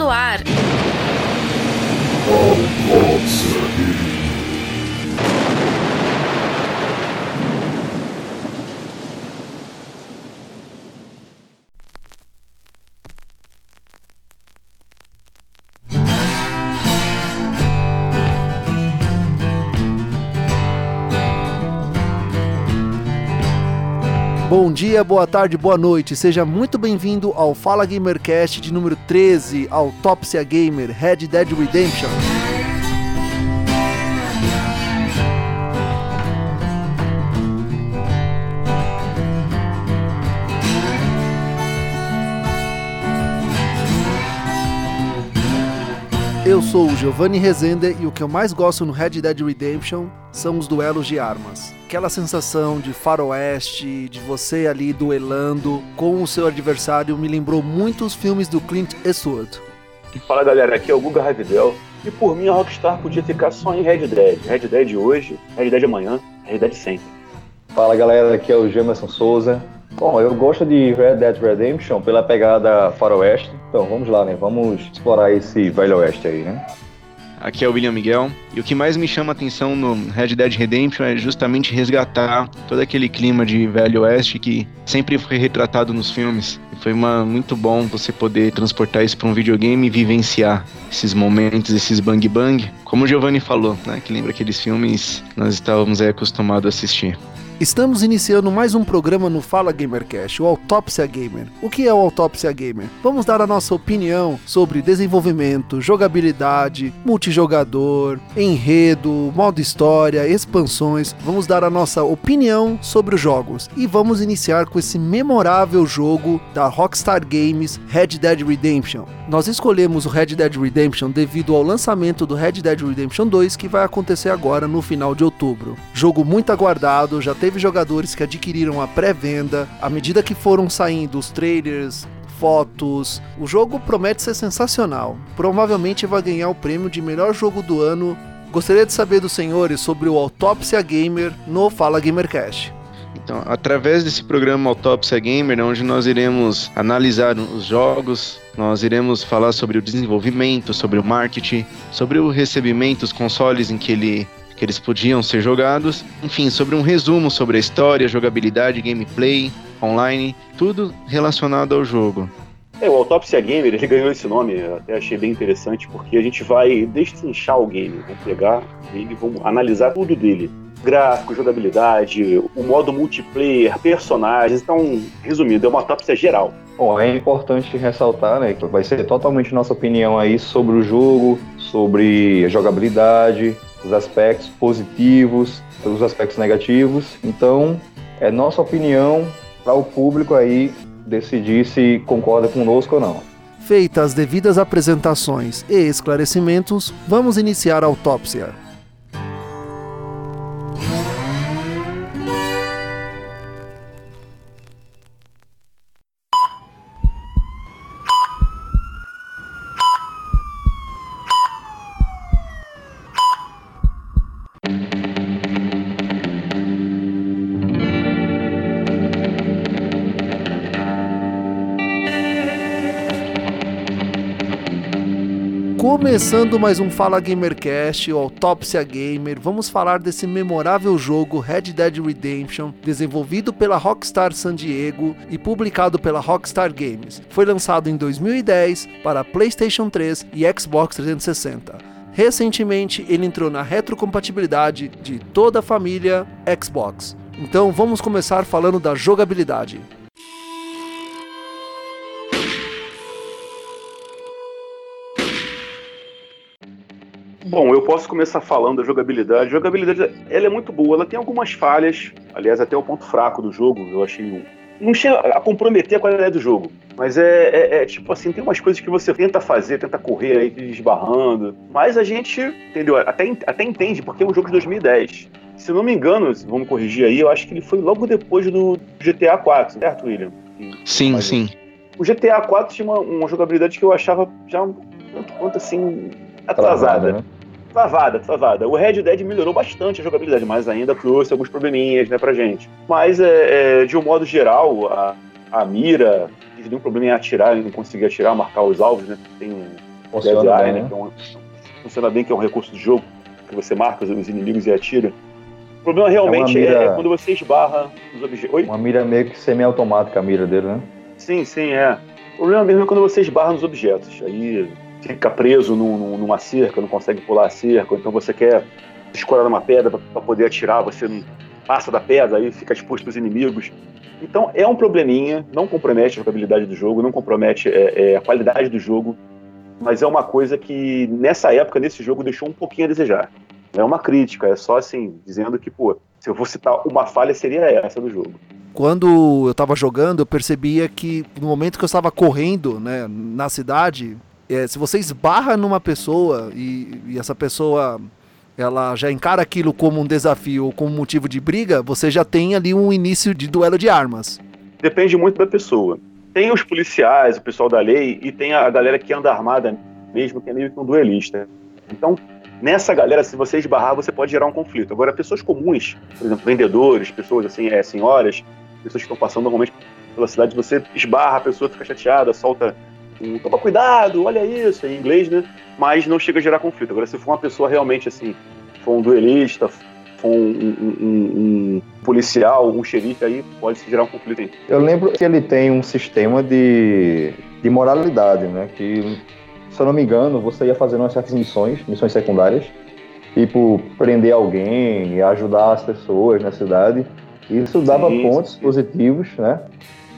no ar. Bom dia, boa tarde, boa noite. Seja muito bem-vindo ao Fala Gamercast de número 13, Autópsia Gamer Red Dead Redemption. Eu sou o Giovanni Rezende e o que eu mais gosto no Red Dead Redemption são os duelos de armas. Aquela sensação de faroeste, de você ali duelando com o seu adversário me lembrou muitos filmes do Clint Eastwood. Fala galera, aqui é o Guga Ravidel. E por mim a Rockstar podia ficar só em Red Dead. Red Dead hoje, Red Dead amanhã, Red Dead sempre. Fala galera, aqui é o Gemerson Souza. Bom, eu gosto de Red Dead Redemption pela pegada faroeste. Então vamos lá, né? Vamos explorar esse velho oeste aí, né? Aqui é o William Miguel. E o que mais me chama a atenção no Red Dead Redemption é justamente resgatar todo aquele clima de Velho Oeste que sempre foi retratado nos filmes. E foi uma, muito bom você poder transportar isso para um videogame e vivenciar esses momentos, esses bang bang. Como o Giovanni falou, né? Que lembra aqueles filmes nós estávamos aí acostumados a assistir. Estamos iniciando mais um programa no Fala Gamercast, o Autópsia Gamer. O que é o Autópsia Gamer? Vamos dar a nossa opinião sobre desenvolvimento, jogabilidade, multijogador, enredo, modo história, expansões. Vamos dar a nossa opinião sobre os jogos e vamos iniciar com esse memorável jogo da Rockstar Games, Red Dead Redemption. Nós escolhemos o Red Dead Redemption devido ao lançamento do Red Dead Redemption 2 que vai acontecer agora no final de outubro. Jogo muito aguardado, já teve jogadores que adquiriram a pré-venda. À medida que foram saindo os trailers, fotos, o jogo promete ser sensacional. Provavelmente vai ganhar o prêmio de melhor jogo do ano. Gostaria de saber dos senhores sobre o Autópsia Gamer no Fala Gamercast. Então, através desse programa Autópsia Gamer, onde nós iremos analisar os jogos, nós iremos falar sobre o desenvolvimento, sobre o marketing, sobre o recebimento, os consoles em que ele que eles podiam ser jogados. Enfim, sobre um resumo sobre a história, jogabilidade, gameplay, online, tudo relacionado ao jogo. É, o Autopsia Gamer, ele ganhou esse nome, eu até achei bem interessante, porque a gente vai destrinchar o game, vamos pegar ele, vamos analisar tudo dele. Gráfico, jogabilidade, o modo multiplayer, personagens, então, resumindo, é uma autópsia geral. Bom, é importante ressaltar, né, que vai ser totalmente nossa opinião aí sobre o jogo, sobre a jogabilidade, os aspectos positivos, os aspectos negativos. Então, é nossa opinião para o público aí decidir se concorda conosco ou não. Feitas as devidas apresentações e esclarecimentos, vamos iniciar a autópsia. Começando mais um Fala Gamercast, o Autópsia Gamer, vamos falar desse memorável jogo Red Dead Redemption, desenvolvido pela Rockstar San Diego e publicado pela Rockstar Games. Foi lançado em 2010 para PlayStation 3 e Xbox 360. Recentemente, ele entrou na retrocompatibilidade de toda a família Xbox. Então vamos começar falando da jogabilidade. Bom, eu posso começar falando da jogabilidade. A jogabilidade, ela é muito boa, ela tem algumas falhas, aliás, até o ponto fraco do jogo, eu achei. Não chega a comprometer a qualidade do jogo, mas é, é, é, tipo assim, tem umas coisas que você tenta fazer, tenta correr aí, esbarrando, mas a gente, entendeu? Até, até entende, porque é um jogo de 2010. Se não me engano, vamos corrigir aí, eu acho que ele foi logo depois do GTA 4, certo, William? Sim, mas, sim. O GTA 4 tinha uma, uma, jogabilidade que eu achava já um tanto quanto assim atrasada. né? Travada, travada. O Red Dead melhorou bastante a jogabilidade, mas ainda trouxe alguns probleminhas, né, pra gente. Mas, é, é, de um modo geral, a, a mira, teve um problema em atirar, em não conseguir atirar, marcar os alvos, né? Tem um, Funciona Dead Eye, né? Que é um, funciona bem, que é um recurso de jogo, que você marca os inimigos e atira. O problema realmente é, mira- é quando você esbarra nos objetos. Uma mira meio que semi-automática a mira dele, né? Sim, sim, é. O problema mesmo é quando você esbarra nos objetos. Aí fica preso num- num- numa cerca, não consegue pular a cerca, então você quer escorar numa pedra para poder atirar, você não passa da pedra, aí fica exposto aos inimigos. Então é um probleminha, não compromete a jogabilidade do jogo, não compromete é, é, a qualidade do jogo, mas é uma coisa que nessa época, nesse jogo, deixou um pouquinho a desejar. Não é uma crítica, é só assim, dizendo que, pô, se eu vou citar uma falha, seria essa do jogo. Quando eu tava jogando, eu percebia que no momento que eu estava correndo né, na cidade, é, se você esbarra numa pessoa e, e essa pessoa ela já encara aquilo como um desafio ou como motivo de briga, você já tem ali um início de duelo de armas. depende muito da pessoa. Tem os policiais, o pessoal da lei, e tem a galera que anda armada mesmo, que é meio que um duelista. Então, nessa galera, se você esbarrar, você pode gerar um conflito. Agora, pessoas comuns, por exemplo, vendedores, pessoas assim, é, senhoras, pessoas que estão passando normalmente pela cidade, você esbarra, a pessoa fica chateada, solta um toma cuidado, olha isso, em inglês, né? Mas não chega a gerar conflito. Agora, se for uma pessoa realmente assim, for um duelista, for um, um- um- um policial, um xerife, aí pode se gerar um conflito. Aí. Eu lembro que ele tem um sistema de, de moralidade, né? Que, se eu não me engano, você ia fazendo umas certas missões, missões secundárias, tipo prender alguém e ajudar as pessoas na cidade. Isso dava Sim, pontos sim. positivos, né?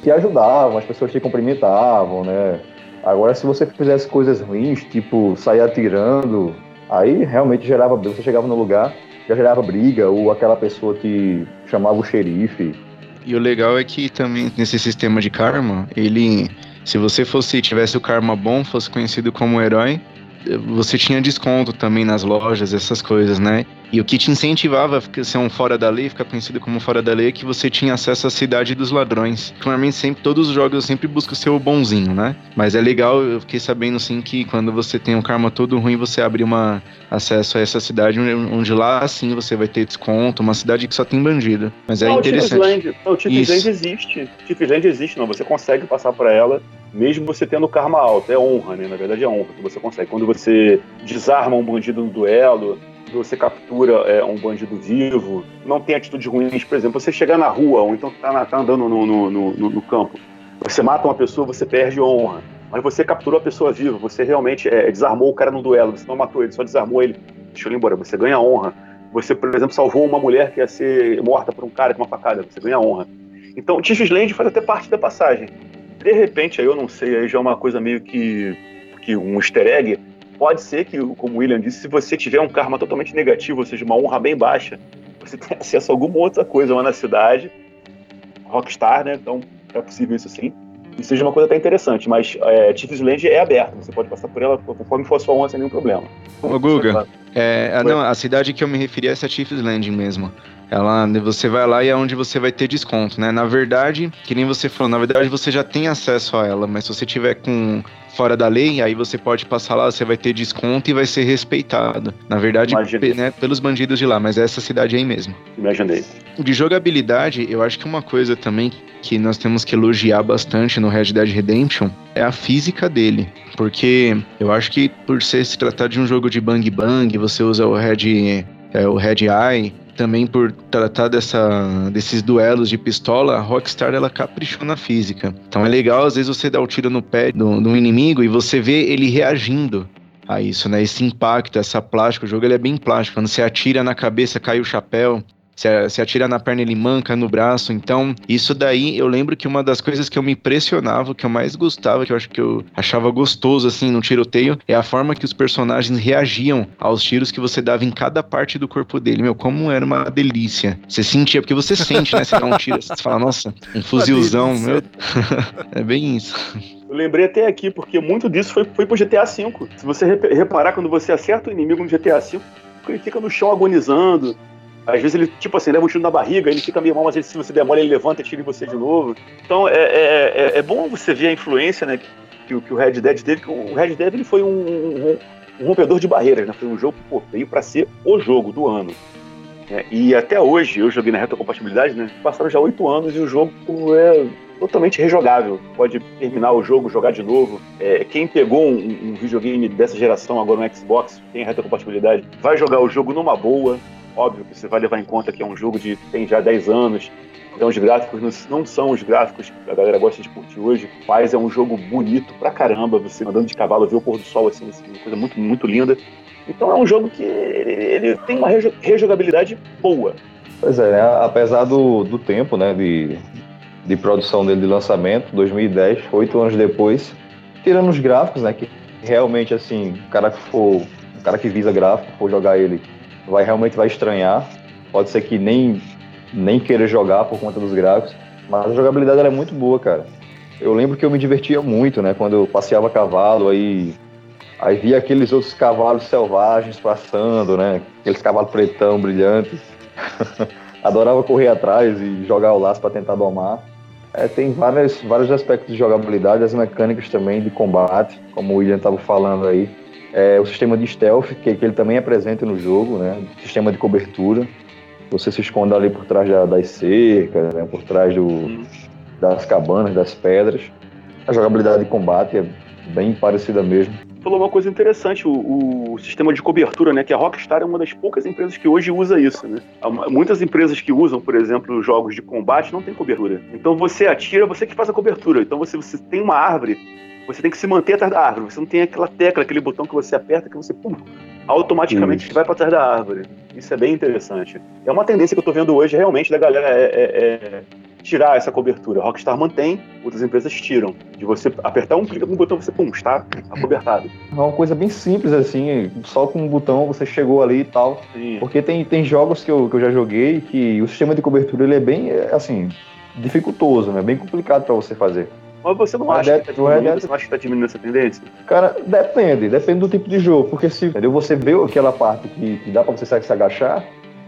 Que ajudavam, as pessoas te cumprimentavam, né? Agora, se você fizesse coisas ruins, tipo sair atirando, aí realmente gerava. Você chegava no lugar, já gerava briga, ou aquela pessoa que chamava o xerife. E o legal é que também nesse sistema de karma, ele. Se você fosse tivesse o karma bom, fosse conhecido como herói, você tinha desconto também nas lojas, essas coisas, né? E o que te incentivava a ficar- ser um fora da lei, ficar conhecido como fora da lei, é que você tinha acesso à cidade dos ladrões. Normalmente sempre, todos os jogos eu sempre busco ser o bonzinho, né? Mas é legal, eu fiquei sabendo sim que quando você tem um karma todo ruim, você abre uma acesso a essa cidade, onde- lá sim você vai ter desconto, uma cidade que só tem bandido. Mas é não, interessante. O Tiffisland, não, o Tiffisland Isso. existe. Existe, não. Você consegue passar por ela, mesmo você tendo karma alto. É honra, né? Na verdade é honra que você consegue. Quando você desarma um bandido no duelo, você captura é, um bandido vivo, não tem atitudes ruins. Por exemplo, você chegar na rua, ou então tá, tá andando no, no, no- no- campo, você mata uma pessoa, você perde honra. Mas você capturou a pessoa viva, você realmente é, desarmou o cara no duelo, você não matou ele, só desarmou ele, deixou ele embora. Você ganha honra. Você, por exemplo, salvou uma mulher que ia ser morta por um cara com uma facada, você ganha honra. Então, o Land faz até parte da passagem. De repente, aí eu não sei, aí já é uma coisa meio que, que um easter egg. Pode ser que, como o William disse, se você tiver um karma totalmente negativo, ou seja, uma honra bem baixa, você tem acesso a alguma outra coisa lá na cidade. Rockstar, né? Então, é possível isso sim. E seja uma coisa até interessante, mas é, Tiff's Land é aberta, você pode passar por ela conforme for a sua honra sem nenhum problema. Ô, Guga, É, a, não, a cidade que eu me referi é essa Chiefs Landing mesmo. Ela, você vai lá e é onde você vai ter desconto, né? Na verdade, que nem você falou, na verdade você já tem acesso a ela, mas se você tiver com fora da lei, aí você pode passar lá, você vai ter desconto e vai ser respeitado. Na verdade, né, pelos bandidos de lá, mas é essa cidade aí mesmo. Imaginei. De jogabilidade, eu acho que uma coisa também que nós temos que elogiar bastante no Red Dead Redemption é a física dele. Porque eu acho que por ser se tratar de um jogo de bang bang, você usa o Red, é, o Red Eye, também por tratar dessa, desses duelos de pistola, a Rockstar ela caprichou na física. Então é legal, às vezes você dá o tiro no pé do, do inimigo e você vê ele reagindo a isso, né? Esse impacto, essa plástica, o jogo ele é bem plástico. Quando você atira na cabeça, cai o chapéu. Se, se atira na perna, ele manca no braço. Então, isso daí, eu lembro que uma das coisas que eu me impressionava, que eu mais gostava, que eu acho que eu achava gostoso, assim, no tiroteio, é a forma que os personagens reagiam aos tiros que você dava em cada parte do corpo dele. Meu, como era uma delícia. Você sentia, porque você sente, né? Você dá um tiro, você fala, nossa, um fuzilzão, meu. é bem isso. Eu lembrei até aqui, porque muito disso foi, foi pro GTA V. Se você rep- reparar, quando você acerta o inimigo no GTA V, ele fica no chão agonizando. Às vezes ele, tipo assim, leva um tiro na barriga, ele fica meio mal, mas ele, se você demora, ele levanta e tira em você de novo. Então é, é, é, é bom você ver a influência né, que, que o Red Dead teve, que o Red Dead ele foi um, um- um rompedor de barreiras, né? Foi um jogo que veio pra ser o jogo do ano. É, e até hoje, eu joguei na retrocompatibilidade, né? Passaram já oito anos e o jogo é totalmente rejogável. Pode terminar o jogo, jogar de novo. É, quem pegou um, um, videogame dessa geração agora no Xbox, tem retrocompatibilidade, vai jogar o jogo numa boa. Óbvio que você vai levar em conta que é um jogo de tem já 10 anos, então os gráficos não, são os gráficos que a galera gosta de curtir hoje, mas é um jogo bonito pra caramba, você andando de cavalo, ver o pôr do sol assim, assim uma coisa muito, muito linda. Então é um jogo que ele, ele tem uma rejogabilidade boa. Pois é, né? apesar do, do tempo né, de, de produção dele de lançamento, 2010, oito anos depois, tirando os gráficos, né, que realmente assim, o cara que for, o cara que visa gráfico, for jogar ele, vai realmente vai estranhar. Pode ser que nem nem querer jogar por conta dos gráficos, mas a jogabilidade é muito boa, cara. Eu lembro que eu me divertia muito, né, quando eu passeava a cavalo, aí aí via aqueles outros cavalos selvagens passando, né, aqueles cavalos pretão brilhantes. Adorava correr atrás e jogar o laço para tentar domar. É, tem vários, vários aspectos de jogabilidade, as mecânicas também de combate, como o William estava falando aí. É, o sistema de stealth, que, que ele também é presente no jogo, né? Sistema de cobertura. Você se esconde ali por trás da, das cercas, né? por trás do, das cabanas, das pedras. A jogabilidade de combate é bem parecida mesmo. Falou uma coisa interessante, o, o, sistema de cobertura, né? Que a Rockstar é uma das poucas empresas que hoje usa isso, né? Muitas empresas que usam, por exemplo, jogos de combate não tem cobertura. Então você atira, você que faz a cobertura. Então você, você tem uma árvore, você tem que se manter atrás da árvore. Você não tem aquela tecla, aquele botão que você aperta que você pum, automaticamente Isso. vai para trás da árvore. Isso é bem interessante. É uma tendência que eu estou vendo hoje realmente da galera é, é, é tirar essa cobertura. A Rockstar mantém, outras empresas tiram. De você apertar um clique no botão, você pum, está acobertado. É uma coisa bem simples assim, só com um botão você chegou ali e tal. Sim. Porque tem, tem jogos que eu, que eu já joguei que o sistema de cobertura ele é bem assim dificultoso, né? Bem complicado para você fazer. Mas você não acha, que tá diminuindo, você não acha que tá diminuindo essa tendência? Cara, depende, depende do tipo de jogo. Porque se entendeu, você vê aquela parte que, que dá pra você se agachar,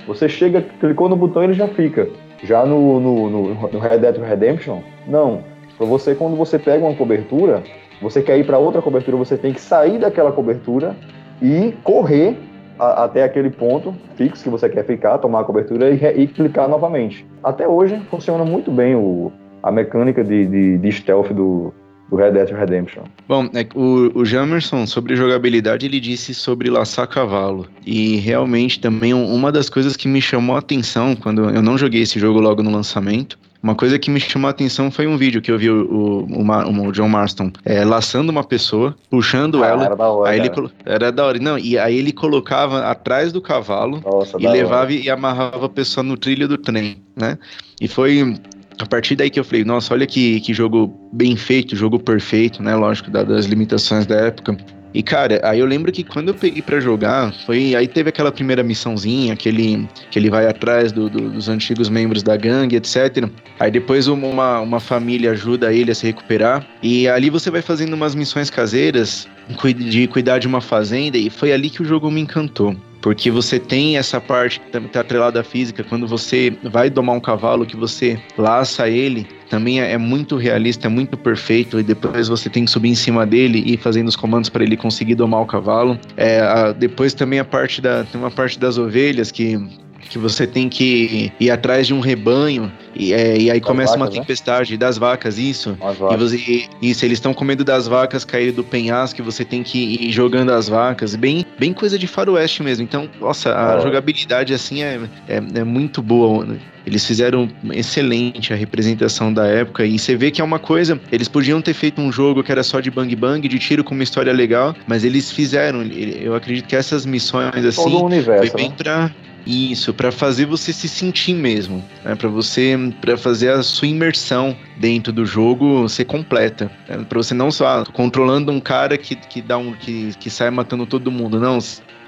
você chega, clicou no botão e ele já fica. Já no, no, no, no Red Dead Redemption, não. Pra você, quando você pega uma cobertura, você quer ir para outra cobertura, você tem que sair daquela cobertura e correr a, até aquele ponto fixo que você quer ficar, tomar a cobertura e, e clicar novamente. Até hoje funciona muito bem o, a mecânica de, de, de stealth do, do Red Dead Redemption. Bom, é, o, o Jamerson, sobre jogabilidade, ele disse sobre laçar cavalo. E realmente também uma das coisas que me chamou a atenção quando eu não joguei esse jogo logo no lançamento. Uma coisa que me chamou a atenção foi um vídeo que eu vi o, o, o, o John Marston é, laçando uma pessoa, puxando ah, ela. Era da hora. Aí ele, era da hora. Não, e aí ele colocava atrás do cavalo Nossa, e levava hora. e amarrava a pessoa no trilho do trem, né? E foi a partir daí que eu falei, nossa, olha que, que jogo bem feito, jogo perfeito, né? Lógico, dadas as limitações da época. E cara, aí eu lembro que quando eu peguei para jogar, foi aí teve aquela primeira missãozinha, aquele que ele vai atrás do, do, dos antigos membros da gangue, etc. Aí depois uma, uma família ajuda ele a se recuperar e ali você vai fazendo umas missões caseiras de cuidar de uma fazenda e foi ali que o jogo me encantou. Porque você tem essa parte que está atrelada à física, quando você vai domar um cavalo, que você laça ele, também é, é muito realista, é muito perfeito, e depois você tem que subir em cima dele e ir fazendo os comandos para ele conseguir domar o cavalo. É, a, depois também a parte da. Tem uma parte das ovelhas que que você tem que ir atrás de um rebanho e, é, e aí das começa vacas, uma né? tempestade né? das vacas, isso. E você, isso, eles estão comendo das vacas caírem do penhasco, você tem que ir jogando as vacas, bem, bem coisa de faroeste mesmo. Então, nossa, a jogabilidade assim é, é, é muito boa. Eles fizeram excelente a representação da época e você vê que é uma coisa. Eles podiam ter feito um jogo que era só de bang bang, de tiro com uma história legal, mas eles fizeram. Eu acredito que essas missões assim Todo o universo, foi bem né? pra isso, para fazer você se sentir mesmo, né? para você, para fazer a sua imersão dentro do jogo ser completa, né? para você não só controlando um cara que, que dá um que, que sai matando todo mundo, não.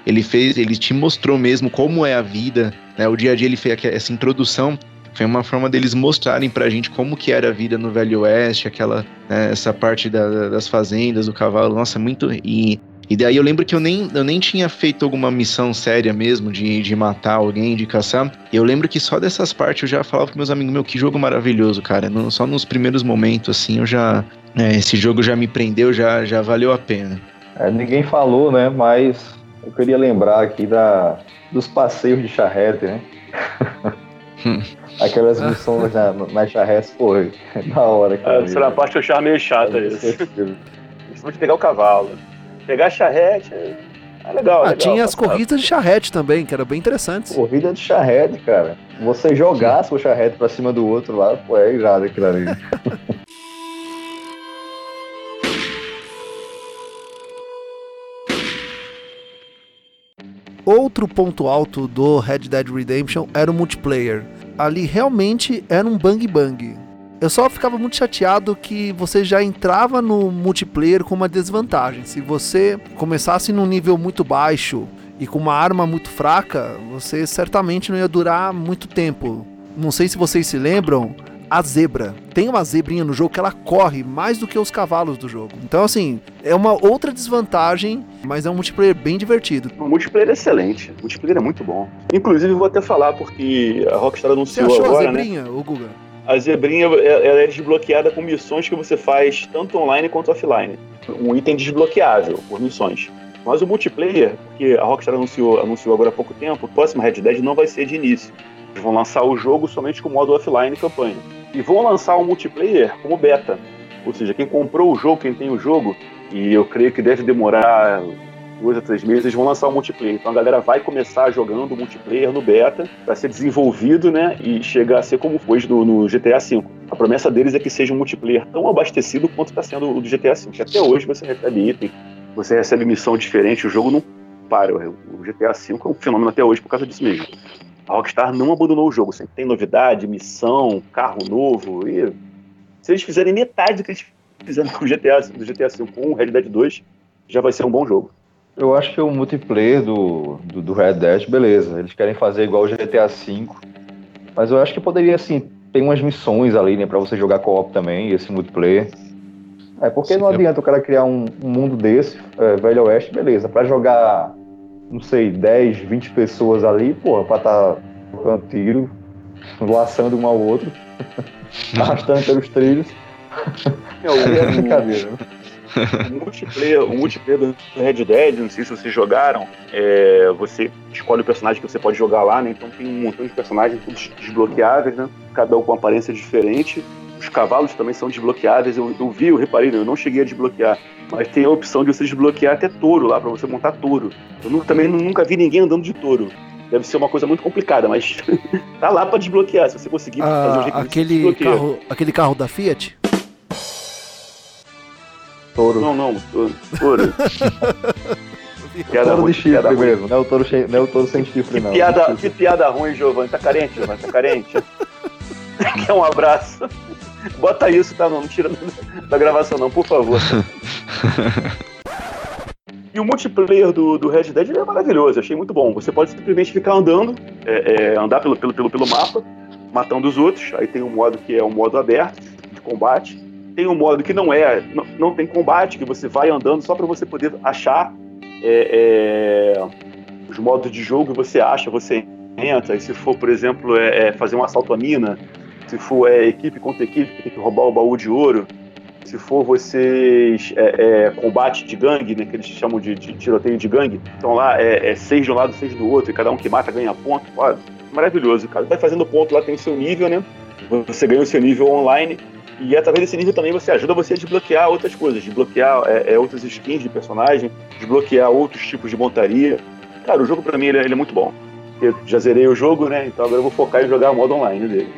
Ele fez, ele te mostrou mesmo como é a vida, né? O dia a dia ele fez essa introdução foi uma forma deles mostrarem pra gente como que era a vida no Velho Oeste, aquela né, essa parte da, das fazendas, do cavalo, nossa, muito e e daí eu lembro que eu nem, eu nem tinha feito alguma missão séria mesmo de, de matar alguém, de caçar. E eu lembro que só dessas partes eu já falava com meus amigos, meu, que jogo maravilhoso, cara. No, só nos primeiros momentos, assim, eu já. É, esse jogo já me prendeu, já, já valeu a pena. É, ninguém falou, né? Mas eu queria lembrar aqui da, dos passeios de charrete, né? Aquelas missões na, na charrete, pô, da hora, cara. Essa era a parte que eu achava meio chata isso. Principalmente pegar o cavalo. Pegar charrete, é legal. Ah, legal, tinha as passava. corridas de charrete também, que eram bem interessantes. Corrida de charrete, cara. Você jogar seu charrete pra cima do outro lá, pô, é irado aquilo ali. Outro ponto alto do Red Dead Redemption era o multiplayer. Ali realmente era um bang bang. Eu só ficava muito chateado que você já entrava no multiplayer com uma desvantagem. Se você começasse num nível muito baixo e com uma arma muito fraca, você certamente não ia durar muito tempo. Não sei se vocês se lembram, a zebra. Tem uma zebrinha no jogo que ela corre mais do que os cavalos do jogo. Então, assim, é uma outra desvantagem, mas é um multiplayer bem divertido. O multiplayer é excelente. O multiplayer é muito bom. Inclusive, vou até falar, porque a Rockstar Você anunciou achou a agora, né? zebrinha, ô Guga? A zebrinha ela é desbloqueada com missões que você faz tanto online quanto offline. Um item desbloqueável por missões. Mas o multiplayer, que a Rockstar anunciou, anunciou agora há pouco tempo, o próximo Red Dead não vai ser de início. Eles vão lançar o jogo somente com modo offline e campanha. E vão lançar o multiplayer como beta. Ou seja, quem comprou o jogo, quem tem o jogo, e eu creio que deve demorar dois a três meses, eles vão lançar o multiplayer. Então a galera vai começar jogando o multiplayer no beta, para ser desenvolvido, né? E chegar a ser como foi no, no GTA V. A promessa deles é que seja um multiplayer tão abastecido quanto está sendo o do GTA V. Que até hoje você recebe item, você recebe missão diferente, o jogo não para. O GTA V é um fenômeno até hoje por causa disso mesmo. A Rockstar não abandonou o jogo, sempre tem novidade, missão, carro novo. E se eles fizerem metade do que eles fizeram com o GTA, do GTA V com o Red Dead 2, já vai ser um bom jogo. Eu acho que o multiplayer do, do, do Red Dead, beleza. Eles querem fazer igual o GTA V. Mas eu acho que poderia, assim, ter umas missões ali, né, pra você jogar co-op também, esse multiplayer. É, porque não Sim. adianta o cara criar um, um mundo desse, é, Velho Oeste, beleza. Pra jogar, não sei, 10, 20 pessoas ali, porra, pra tá tocando tiro, laçando um ao outro, arrastando pelos trilhos. É, o, É brincadeira, né? O multiplayer, o multiplayer do Red Dead, não sei se vocês jogaram, é, você escolhe o personagem que você pode jogar lá, né? Então tem um montão de personagens todos desbloqueáveis, né? Cada um com aparência diferente. Os cavalos também são desbloqueáveis. Eu, eu vi, eu reparei, né? eu não cheguei a desbloquear. Mas tem a opção de você desbloquear até touro lá, pra você montar touro. Eu nu- também nu- nunca vi ninguém andando de touro. Deve ser uma coisa muito complicada, mas tá lá pra desbloquear. Se você conseguir fazer os Ah, requisitos, aquele, carro, aquele carro da Fiat? Touro. Não, não, touro. touro. Piada touro ruim, de chifre mesmo, não é o touro, che- não é o touro sem chifre, não. Piada, que chifre. piada ruim, Giovanni. Tá carente, Giovanni? Tá carente? Quer um abraço? Bota isso, tá? Não, não tira da gravação, não, por favor. E o multiplayer do, do Red Dead ele é maravilhoso, eu achei muito bom. Você pode simplesmente ficar andando, é, é, andar pelo, pelo, pelo, pelo mapa, matando os outros. Aí tem um modo que é um modo aberto, de combate. Tem um modo que não é, não, não tem combate, que você vai andando só para você poder achar é, é, os modos de jogo que você acha, você entra. E se for, por exemplo, é, é fazer um assalto à mina, se for é, equipe contra equipe, que tem que roubar o baú de ouro, se for vocês é, é, combate de gangue, né, que eles chamam de, de tiroteio de gangue, então lá é, é seis de um lado, seis do outro, e cada um que mata ganha ponto. Ó, maravilhoso, cara. Vai fazendo ponto lá, tem o seu nível, né? Você ganha o seu nível online. E através desse nível também você ajuda você a desbloquear outras coisas, desbloquear é, é, outras skins de personagem, desbloquear outros tipos de montaria. Cara, o jogo pra mim ele, é- ele é muito bom. Eu já zerei o jogo, né? Então agora eu vou focar em jogar o modo online dele.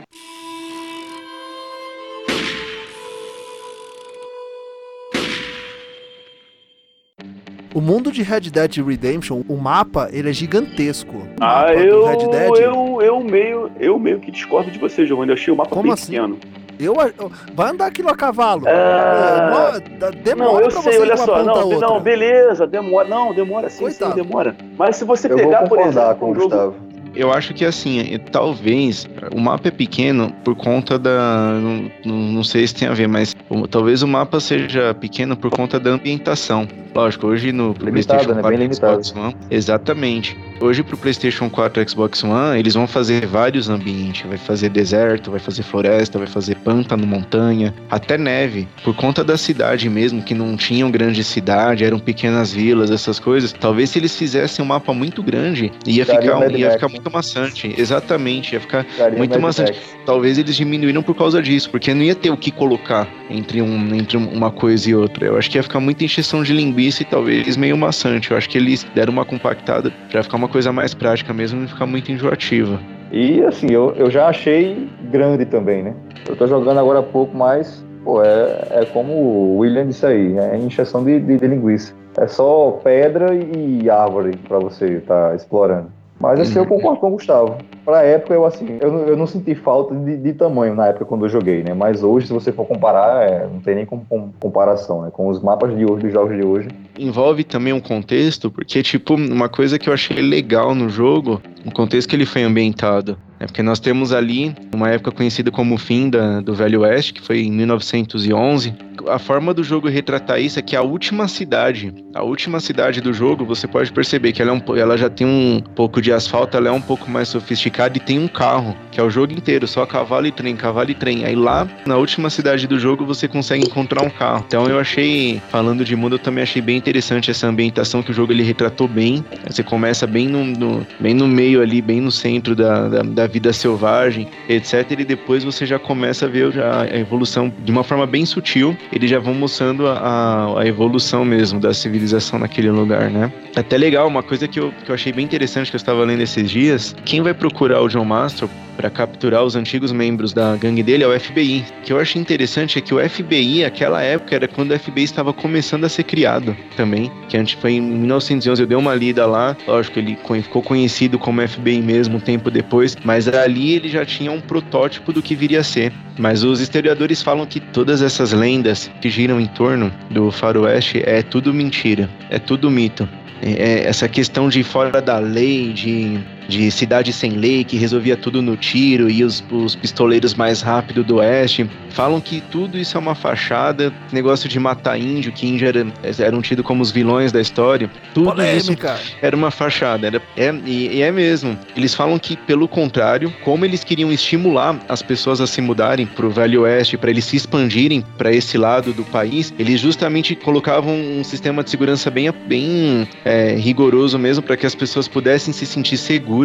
O mundo de Red Dead Redemption, o mapa, ele é gigantesco. O Ah, eu, Dead, eu, eu, meio, eu meio que discordo de você, Giovanni. Eu achei o mapa Como assim? pequeno. Eu, eu- vai andar aquilo a cavalo. Ah, É, demora Não, eu pra sei, olha só. Não, não, beleza, demora. Não, demora sim, sim, demora. Mas se você Eu vou pegar, por exemplo, com o jogo. Gustavo. Eu acho que assim, talvez o mapa é pequeno por conta da. Não, não, sei se tem a ver, mas o, talvez o mapa seja pequeno por conta da ambientação. Lógico, hoje no Limitado, PlayStation né? 4 Bem e Xbox limitado. One. Exatamente. Hoje pro PlayStation 4 e Xbox One, eles vão fazer vários ambientes. Vai fazer deserto, vai fazer floresta, vai fazer pântano, montanha, até neve. Por conta da cidade mesmo, que não tinham grande cidade, eram pequenas vilas, essas coisas. Talvez se eles fizessem um mapa muito grande, ia Daria ficar, um ia Max, ficar né? muito maçante. Exatamente, ia ficar Daria muito maçante. Talvez eles diminuíram por causa disso, porque não ia ter o que colocar entre, um, entre uma coisa e outra. Eu acho que ia ficar muita encheção de linguiça e talvez meio maçante. Eu acho que eles deram uma compactada pra ficar uma coisa mais prática mesmo e não ficar muito enjoativa. E assim, eu, eu já achei grande também, né? Eu tô jogando agora há pouco, mas, pô, é, é como o William disse aí, é encheção de, de, de linguiça. É só pedra e árvore pra você estar explorando. Mas assim, eu concordo com o Gustavo. Pra época, eu assim, eu, não- eu não senti falta de, de tamanho na época quando eu joguei, né? Mas hoje, se você for comparar, é, não tem nem com, com- comparação, né? Com os mapas de hoje, dos jogos de hoje. Envolve também um contexto, porque, tipo, uma coisa que eu achei legal no jogo, o contexto que ele foi ambientado. É porque nós temos ali uma época conhecida como o fim da, do Velho Oeste, que foi em 1911. A forma do jogo retratar isso é que a última cidade, a última cidade do jogo, você pode perceber que ela, é um, ela já tem um pouco de asfalto, ela é um pouco mais sofisticada e tem um carro, que é o jogo inteiro, só cavalo e trem, cavalo e trem. Aí lá, na última cidade do jogo, você consegue encontrar um carro. Então eu achei, falando de mundo, eu também achei bem interessante essa ambientação que o jogo ele retratou bem. Você começa bem no, no- bem no meio ali, bem no centro da, da, da vida selvagem, etc. E depois você já começa a ver a evolução de uma forma bem sutil. Eles já vão mostrando a, a, a evolução mesmo da civilização naquele lugar, né? Até legal, uma coisa que eu, que eu achei bem interessante que eu estava lendo esses dias. Quem vai procurar o John Mastro para capturar os antigos membros da gangue dele é o FBI. O que eu achei interessante é que o FBI, aquela época, era quando o FBI estava começando a ser criado também. Que antes foi em 1911, eu dei uma lida lá. Lógico, ele co- ficou conhecido como FBI mesmo um tempo depois, mas ali ele já tinha um protótipo do que viria a ser. Mas os historiadores falam que todas essas lendas que giram em torno do faroeste é tudo mentira, é tudo mito. É, é essa questão de fora da lei, de, de cidade sem lei, que resolvia tudo no tiro, e os, os pistoleiros mais rápidos do oeste, falam que tudo isso é uma fachada, negócio de matar índio, que índio era, eram tidos como os vilões da história. Tudo isso Polêmica. era uma fachada, era, é, e, e é mesmo. Eles falam que, pelo contrário, como eles queriam estimular as pessoas a se mudarem para o Velho Oeste, para eles se expandirem para esse lado do país, eles justamente colocavam um sistema de segurança bem, bem é, rigoroso mesmo, para que as pessoas pudessem se sentir seguras.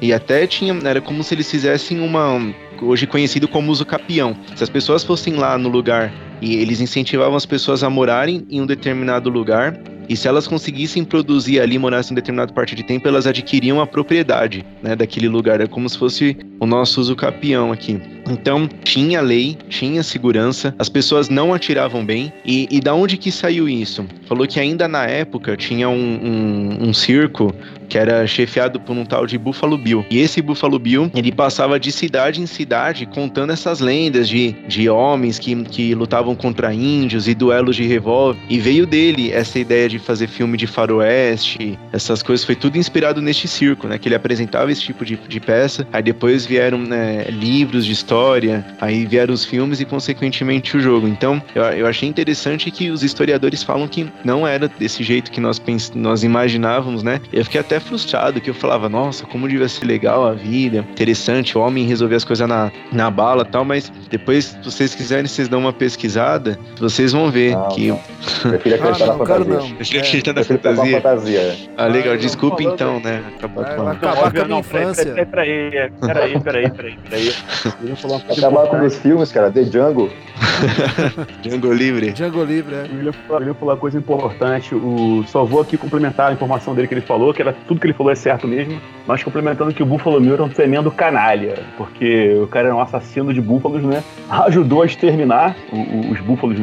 E até tinha, era como se eles fizessem uma. Hoje conhecido como uso capião. Se as pessoas fossem lá no lugar e eles incentivavam as pessoas a morarem em um determinado lugar, e se elas conseguissem produzir ali, morassem em determinado parte de tempo, elas adquiriam a propriedade né, daquele lugar. É como se fosse o nosso uso capião aqui. Então, tinha lei, tinha segurança, as pessoas não atiravam bem. E, e da onde que saiu isso? Falou que ainda na época tinha um, um, um circo que era chefiado por um tal de Buffalo Bill. E esse Buffalo Bill, ele passava de cidade em cidade contando essas lendas de, de homens que, que lutavam contra índios e duelos de revólver. E veio dele essa ideia de fazer filme de faroeste, essas coisas. Foi tudo inspirado neste circo, né? Que ele apresentava esse tipo de, de peça. Aí depois vieram né, livros de história, aí vieram os filmes e, consequentemente, o jogo. Então, eu, eu achei interessante que os historiadores falam que não era desse jeito que nós, pens nós imaginávamos, né? Eu fiquei até frustrado, que eu falava, nossa, como devia ser legal a vida, interessante, o homem resolver as coisas na, na bala tal, mas depois, se vocês quiserem, vocês dão uma pesquisada, vocês vão ver Não, que... não. Prefiro Ah, acreditar não, na fantasia. não. Deixa eu É. acreditar na Prefiro pegar uma fantasia. fantasia. é. Ah, legal, Ah, desculpa não, então, né? Acabar Vai, com acabar com a minha não, peraí, infância. Peraí, peraí, peraí, peraí, peraí, peraí. Acabar com os filmes, cara. The Jungle. Django Livre. Django Livre, é. Eu ia falar uma coisa importante. O, só vou aqui complementar a informação dele que ele falou, que era tudo que ele falou é certo mesmo, mas complementando que o Buffalo Bill era um tremendo canalha, porque o cara era um assassino de búfalos, né? Ajudou a exterminar o- o- os búfalos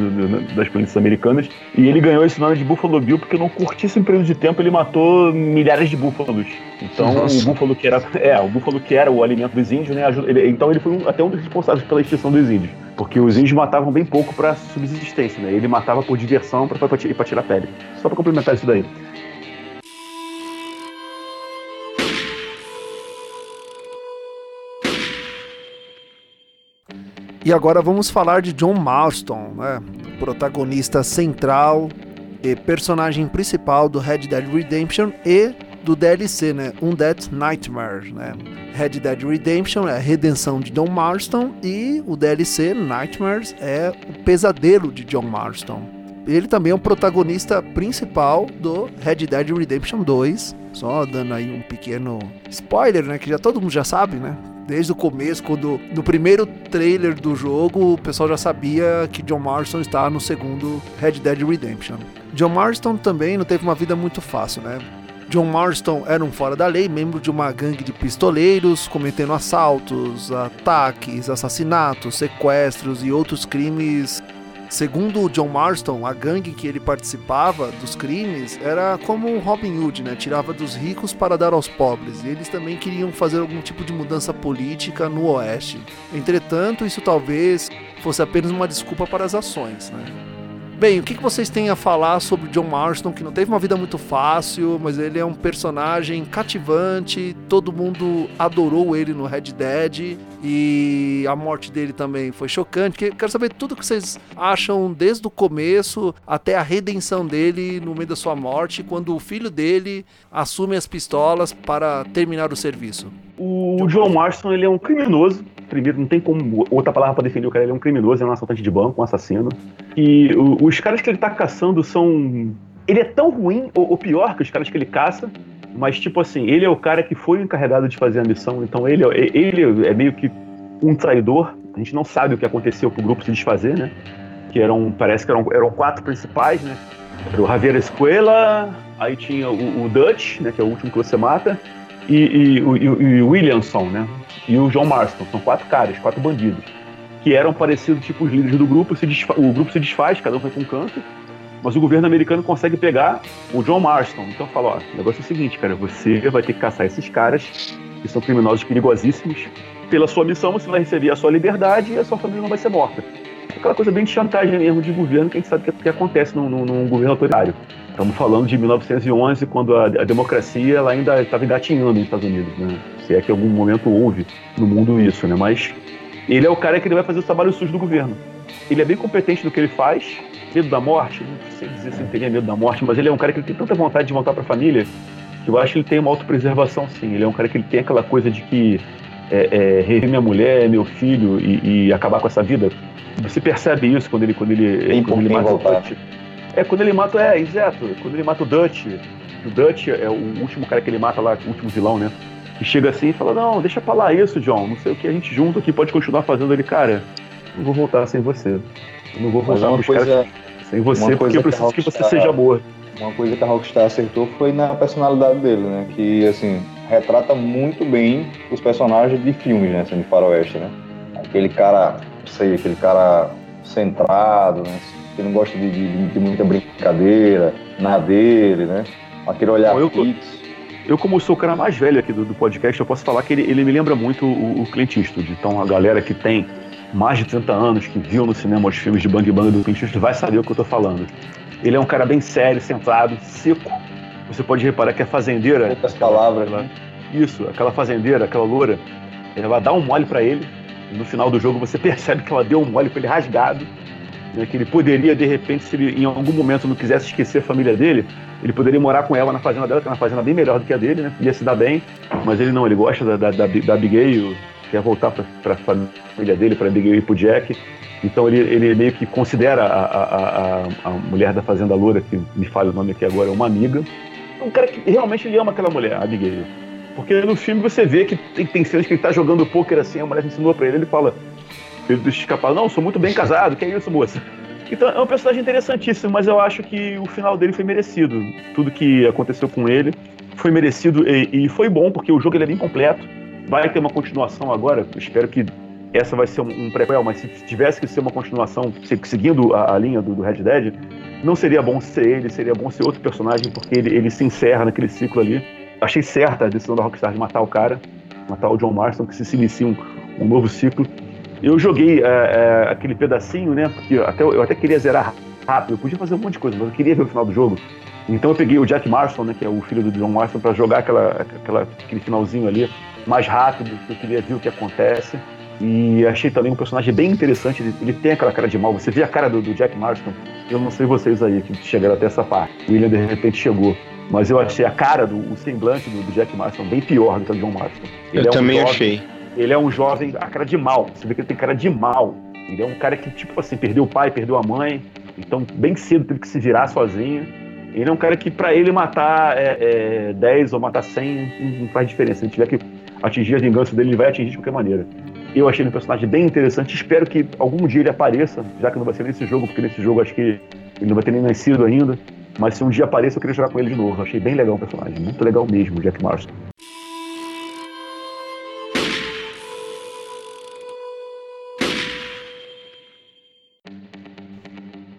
das polícias americanas, e ele ganhou esse nome de Buffalo Bill porque num curtíssimo período de tempo ele matou milhares de búfalos. Então Nossa. o búfalo que era, é, o búfalo que era o alimento dos índios, né? ajuda- ele- então ele foi um- até um dos responsáveis pela extinção dos índios. Porque os índios matavam bem pouco para subsistência, né? Ele matava por diversão para para tirar pele. Só para complementar isso daí. E agora vamos falar de John Marston, né? protagonista central e personagem principal do Red Dead Redemption e do DLC, né? Undead Nightmare, né? Red Dead Redemption é a redenção de John Marston e o DLC Nightmares é o pesadelo de John Marston. Ele também é o protagonista principal do Red Dead Redemption 2. Só dando aí um pequeno spoiler, né? Que já todo mundo já sabe, né? Desde o começo, quando no primeiro trailer do jogo, o pessoal já sabia que John Marston está no segundo Red Dead Redemption. John Marston também não teve uma vida muito fácil, né? John Marston era um fora da lei, membro de uma gangue de pistoleiros, cometendo assaltos, ataques, assassinatos, sequestros e outros crimes. Segundo John Marston, a gangue que ele participava dos crimes era como o Robin Hood, né? Tirava dos ricos para dar aos pobres. E eles também queriam fazer algum tipo de mudança política no Oeste. Entretanto, isso talvez fosse apenas uma desculpa para as ações, né? Bem, o que vocês têm a falar sobre John Marston, que não teve uma vida muito fácil, mas ele é um personagem cativante, todo mundo adorou ele no Red Dead e a morte dele também foi chocante. Quero saber tudo o que vocês acham desde o começo até a redenção dele no meio da sua morte, quando o filho dele assume as pistolas para terminar o serviço. O John Marston ele é um criminoso primeiro, não tem como outra palavra para definir o cara. Ele é um criminoso, é um assaltante de banco, um assassino. E o, os caras que ele tá caçando são. Ele é tão ruim, ou, ou, pior que os caras que ele caça, mas, tipo assim, ele é o cara que foi encarregado de fazer a missão, então ele, é, ele é meio que um traidor. A gente não sabe o que aconteceu pro grupo se desfazer, né? Que eram, parece que eram, eram quatro principais, né? Era o Javier Escuela, aí tinha o, o Dutch, né? Que é o último que você mata, e, e, e, e o Williamson, né? E o John Marston. São quatro caras, quatro bandidos. Que eram parecidos, tipo, os líderes do grupo. O grupo se desfaz, cada um foi com um canto. Mas o governo americano consegue pegar o John Marston. Então fala, ó, o negócio é o seguinte, cara, você vai ter que caçar esses caras, que são criminosos perigosíssimos. Pela sua missão, você vai receber a sua liberdade e a sua família não vai ser morta. Aquela coisa bem de chantagem mesmo de governo que a gente sabe que, que acontece num, num, num governo autoritário. Estamos falando de 1911, quando a, a democracia ela ainda estava engatinhando nos Estados Unidos, né? Se é que em algum momento houve no mundo isso, né? Mas ele é o cara que ele vai fazer o trabalho sujo do governo. Ele é bem competente no que ele faz. Medo da morte, não sei dizer se ele teria medo da morte, mas ele é um cara que tem tanta vontade de voltar para a família que eu acho que ele tem uma autopreservação, sim. Ele é um cara que ele tem aquela coisa de que é, é, rever minha mulher, meu filho e, e, acabar com essa vida. Você percebe isso quando ele quando ele, tem quando ele mata voltar. o Dutch. É quando ele mata, é, exato. Quando ele mata o Dutch. O Dutch é o último cara que ele mata lá, o último vilão, né? que chega assim e fala: Não, deixa pra lá isso, John. Não sei o que, a gente junto aqui pode continuar fazendo. Ele, cara, não vou voltar sem você. Eu não vou voltar uma coisa, sem você, porque eu preciso que, que você seja amor. Uma coisa que a Rockstar acertou foi na personalidade dele, né? Que, assim, retrata muito bem os personagens de filmes, né? Assim, de faroeste, né? Aquele cara, não sei, aquele cara centrado, né? Que não gosta de, de, de muita brincadeira, na dele, né? Aquele olhar eu, fixo. Eu, como sou o cara mais velho aqui do, do podcast, eu posso falar que ele, ele me lembra muito o, o Clint Eastwood. Então, a galera que tem mais de 30 anos, que viu no cinema os filmes de Bang Bang do Clint Eastwood, vai saber o que eu tô falando. Ele é um cara bem sério, centrado, seco. Você pode reparar que a fazendeira. Muitas palavras, né? Isso, aquela fazendeira, aquela loura, ela dá um mole para ele. E no final do jogo você percebe que ela deu um mole com ele rasgado. Né, que ele poderia, de repente, se ele em algum momento não quisesse esquecer a família dele, ele poderia morar com ela na fazenda dela, que é uma fazenda bem melhor do que a dele, né? Ia se dar bem, mas ele não, ele gosta da, da, da, da Abigail, quer voltar para a família dele, para Abigail e para Jack. Então ele, ele meio que considera a, a, a, a, mulher da Fazenda Loura, que me fala o nome aqui agora, uma amiga. Um cara que realmente ele ama aquela mulher, a Abigail. Porque no filme você vê que tem, tem cenas que ele tá jogando pôquer assim, a mulher ensinou para ele, ele fala, ele deixa escapar, não, sou muito bem casado, que é isso, moça? Então é um personagem interessantíssimo, mas eu acho que o final dele foi merecido. Tudo que aconteceu com ele foi merecido e, e foi bom, porque o jogo ele é bem completo. Vai ter uma continuação agora, espero que essa vai ser um, um prequel, mas se tivesse que ser uma continuação seguindo a, a linha do, do, Red Dead, não seria bom ser ele, seria bom ser outro personagem, porque ele, ele se encerra naquele ciclo ali. Achei certa a decisão da Rockstar de matar o cara, matar o John Marston, que se inicia um, um novo ciclo. Eu joguei é, é, aquele pedacinho, né? Porque eu até, eu até queria zerar rápido, eu podia fazer um monte de coisa, mas eu queria ver o final do jogo. Então eu peguei o Jack Marston, né, que é o filho do John Marston, para jogar aquela, aquela, aquele finalzinho ali mais rápido, eu queria ver o que acontece. E achei também um personagem bem interessante. Ele, ele tem aquela cara de mal. Você vê a cara do, do, Jack Marston. Eu não sei vocês aí que chegaram até essa parte. O William de repente chegou. Mas eu achei a cara do o semblante do, do Jack Marston bem pior do que o John Marston. Ele eu é também um jovem, achei. Ele é um jovem, a cara de mal. Você vê que ele tem cara de mal. Ele é um cara que, tipo assim, perdeu o pai, perdeu a mãe. Então, bem cedo teve que se virar sozinho. Ele é um cara que, para ele, matar é, é, 10 ou matar 100 não faz diferença. Se ele tiver que atingir a vingança dele, ele vai atingir de qualquer maneira. Eu achei ele um personagem bem interessante. Espero que algum dia ele apareça, já que não vai ser nesse jogo, porque nesse jogo acho que ele não vai ter nem nascido ainda. Mas se um dia apareça, eu queria jogar com ele de novo. Eu achei bem legal o personagem. Muito legal mesmo, Jack Marston.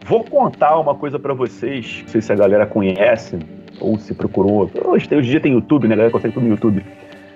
Vou contar uma coisa para vocês, não sei se a galera conhece ou se procurou. Hoje, hoje em dia tem YouTube, né? A galera consegue tudo no YouTube.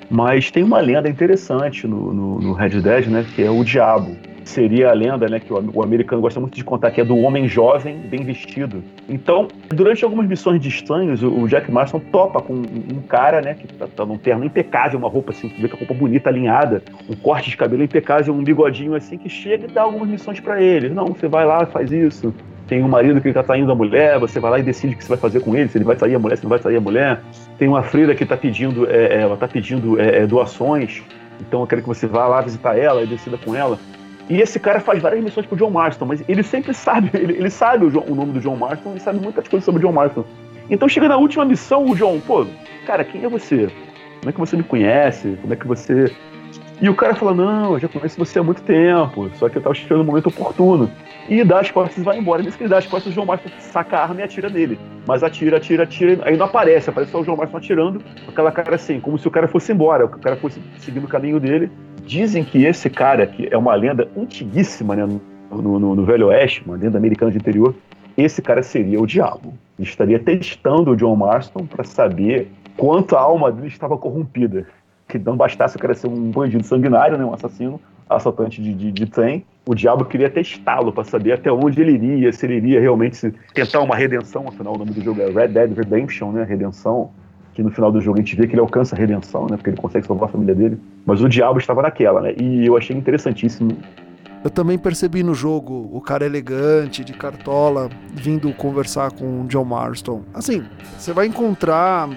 Mas tem uma lenda interessante no, no, no Red Dead, né? Que é o Diabo. Seria a lenda, né? Que o, o, americano gosta muito de contar, que é do homem jovem bem vestido. Então, durante algumas missões de estranhos, o, o Jack Marston topa com um, um cara, né? Que tá, tá num terno impecável, uma roupa assim, vê que a roupa bonita, alinhada, um corte de cabelo impecável, um bigodinho assim, que chega e dá algumas missões para ele. Não, você vai lá, faz isso tem um marido que está traindo a mulher, você vai lá e decide o que você vai fazer com ele, se ele vai sair a mulher, se não vai sair a mulher. Tem uma freira que está pedindo, é, é, ela está pedindo é, é, doações, então eu quero que você vá lá visitar ela e decida com ela. E esse cara faz várias missões pro John Marston, mas ele sempre sabe, ele, ele sabe o, o, nome do John Marston e sabe muitas coisas sobre o John Marston. Então chega na última missão, o John, pô, cara, quem é você? Como é que você me conhece? Como é que você e o cara fala: Não, eu já conheço você há muito tempo, só que eu tava esperando o momento oportuno. E dá as costas e vai embora. Nesse que ele dá as costas, o João Marcos saca a arma e atira nele. Mas atira, atira, atira, aí não aparece, aparece só o João Marcos atirando, com aquela cara assim, como se o cara fosse embora, o cara fosse seguindo o caminho dele. Dizem que esse cara, que é uma lenda antiguíssima, né, no, no, no Velho Oeste, uma lenda americana de interior, esse cara seria o diabo. Ele estaria testando o John Marston para saber quanto a alma dele estava corrompida que não bastasse o cara ser um bandido sanguinário, né, um assassino, assaltante de, de, de trem, o diabo queria testá-lo para saber até onde ele iria, se ele iria realmente tentar uma redenção, afinal o nome do jogo é Red Dead Redemption, né, redenção, que no final do jogo a gente vê que ele alcança a redenção, né, porque ele consegue salvar a família dele, mas o diabo estava naquela, né, e eu achei interessantíssimo eu também percebi no jogo o cara elegante, de cartola, vindo conversar com o John Marston. Assim, você vai encontrar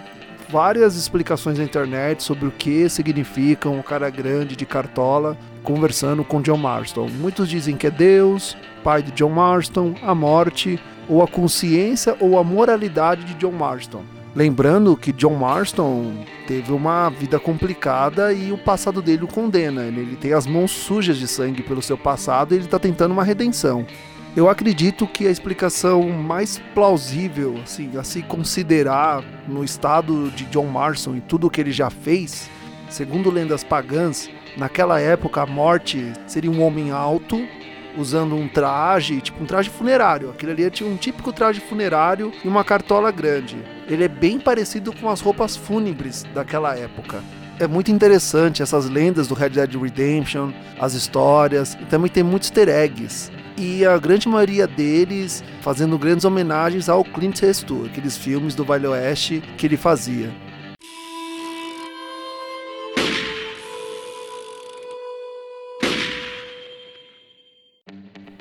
várias explicações na internet sobre o que significa um cara grande de cartola conversando com John Marston. Muitos dizem que é Deus, pai de John Marston, a morte, ou a consciência ou a moralidade de John Marston. Lembrando que John Marston teve uma vida complicada e o passado dele o condena. Ele tem as mãos sujas de sangue pelo seu passado e ele está tentando uma redenção. Eu acredito que a explicação mais plausível, assim, a se considerar no estado de John Marston e tudo o que ele já fez, segundo lendas pagãs, naquela época a morte seria um homem alto, usando um traje, tipo um traje funerário. Aquele ali tinha um típico traje funerário e uma cartola grande. Ele é bem parecido com as roupas fúnebres daquela época é muito interessante essas lendas do Red Dead Redemption, as histórias, e também tem muitos easter eggs e a grande maioria deles fazendo grandes homenagens ao Clint Eastwood, aqueles filmes do Vale Oeste que ele fazia.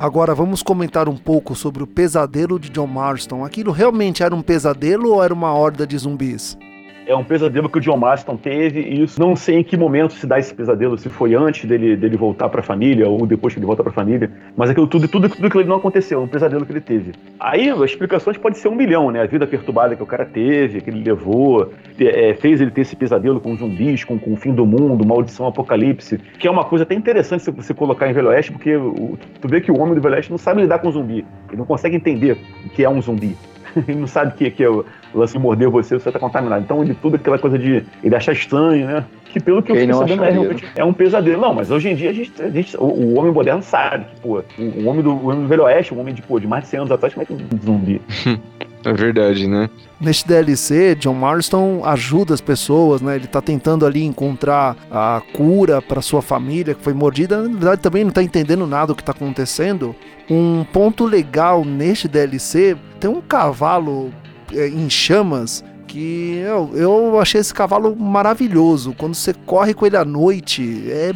Agora vamos comentar um pouco sobre o pesadelo de John Marston. Aquilo realmente era um pesadelo ou era uma horda de zumbis? É um pesadelo que o John Marston teve, e isso não sei em que momento se dá esse pesadelo, se foi antes dele, dele voltar para a família ou depois que ele volta para a família, mas aquilo tudo, tudo, tudo aquilo não aconteceu, é um pesadelo que ele teve. Aí as explicações podem ser um milhão, né? A vida perturbada que o cara teve, que ele levou, é, fez ele ter esse pesadelo com zumbis, com, com o fim do mundo, maldição, apocalipse, que é uma coisa até interessante se você colocar em Velho Oeste, porque o, tu vê que o homem do Velho Oeste não sabe lidar com zumbi, ele não consegue entender o que é um zumbi. Ele não sabe que, que é o lance de morder você, você tá contaminado. Então, de tudo aquela coisa de ele achar estranho, né? Que pelo que eu fiquei sabendo, é, realmente, é um pesadelo. Não, mas hoje em dia a gente, a gente o, o, homem moderno sabe que, pô, o, o, homem do, o homem do Velho Oeste, o homem de, pô, de mais de 100 anos atrás, como é que é um zumbi? É verdade, né? Neste DLC, John Marston ajuda as pessoas, né? Ele tá tentando ali encontrar a cura para sua família que foi mordida. Na verdade, também não tá entendendo nada do que tá acontecendo. Um ponto legal neste DLC tem um cavalo é, em chamas que eu, eu achei esse cavalo maravilhoso. Quando você corre com ele à noite, é,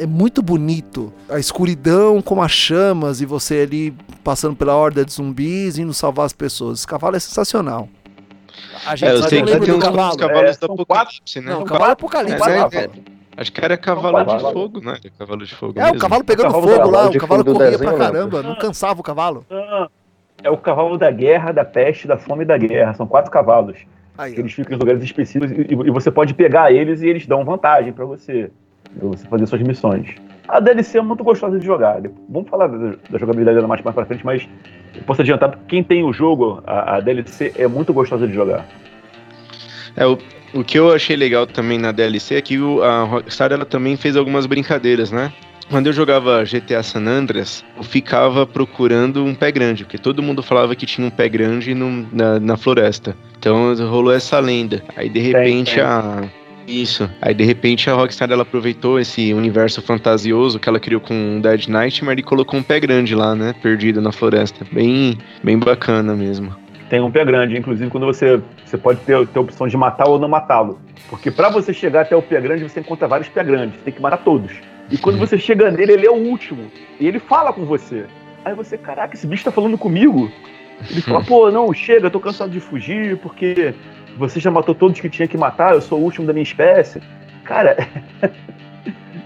é muito bonito. A escuridão com as chamas e você ali passando pela horda de zumbis, indo salvar as pessoas. Esse cavalo é sensacional. A gente é, eu sei que tem uns cavalo. cavalos é, do Apocalipse, né? Não, cavalo Apocalipse. É, é, Acho que era cavalo de fogo, né? Cavalo de fogo. É, mesmo. o cavalo pegando o cavalo fogo lá, o cavalo corria desenho, pra caramba, não cansava o cavalo. É o cavalo da guerra, da peste, da fome e da guerra. São quatro cavalos. Aí, eles ficam em lugares específicos e, e, você pode pegar eles e eles dão vantagem para você. Pra você fazer suas missões. A DLC é muito gostosa de jogar. Vamos falar da, da jogabilidade dela mais, mais pra frente, mas eu posso adiantar, quem tem o jogo, a, a DLC é muito gostosa de jogar. É, o, o que eu achei legal também na DLC é que o, a Rockstar ela também fez algumas brincadeiras, né? Quando eu jogava GTA San Andreas, eu ficava procurando um pé grande, porque todo mundo falava que tinha um pé grande no, na, na floresta. Então rolou essa lenda. Aí de repente a. Isso. Aí de repente a Rockstar ela aproveitou esse universo fantasioso que ela criou com Dead Nightmare e colocou um pé grande lá, né? Perdido na floresta. Bem, bem bacana mesmo tem um pé grande. Inclusive, quando você, você pode ter, ter a opção de matar ou não matá-lo. Porque para você chegar até o pé grande, você encontra vários pé grandes. Você tem que matar todos. E quando você chega nele, ele é o último. E ele fala com você. Aí você, caraca, esse bicho tá falando comigo? Ele fala, pô, não, chega, eu tô cansado de fugir, porque você já matou todos que tinha que matar, eu sou o último da minha espécie. Cara,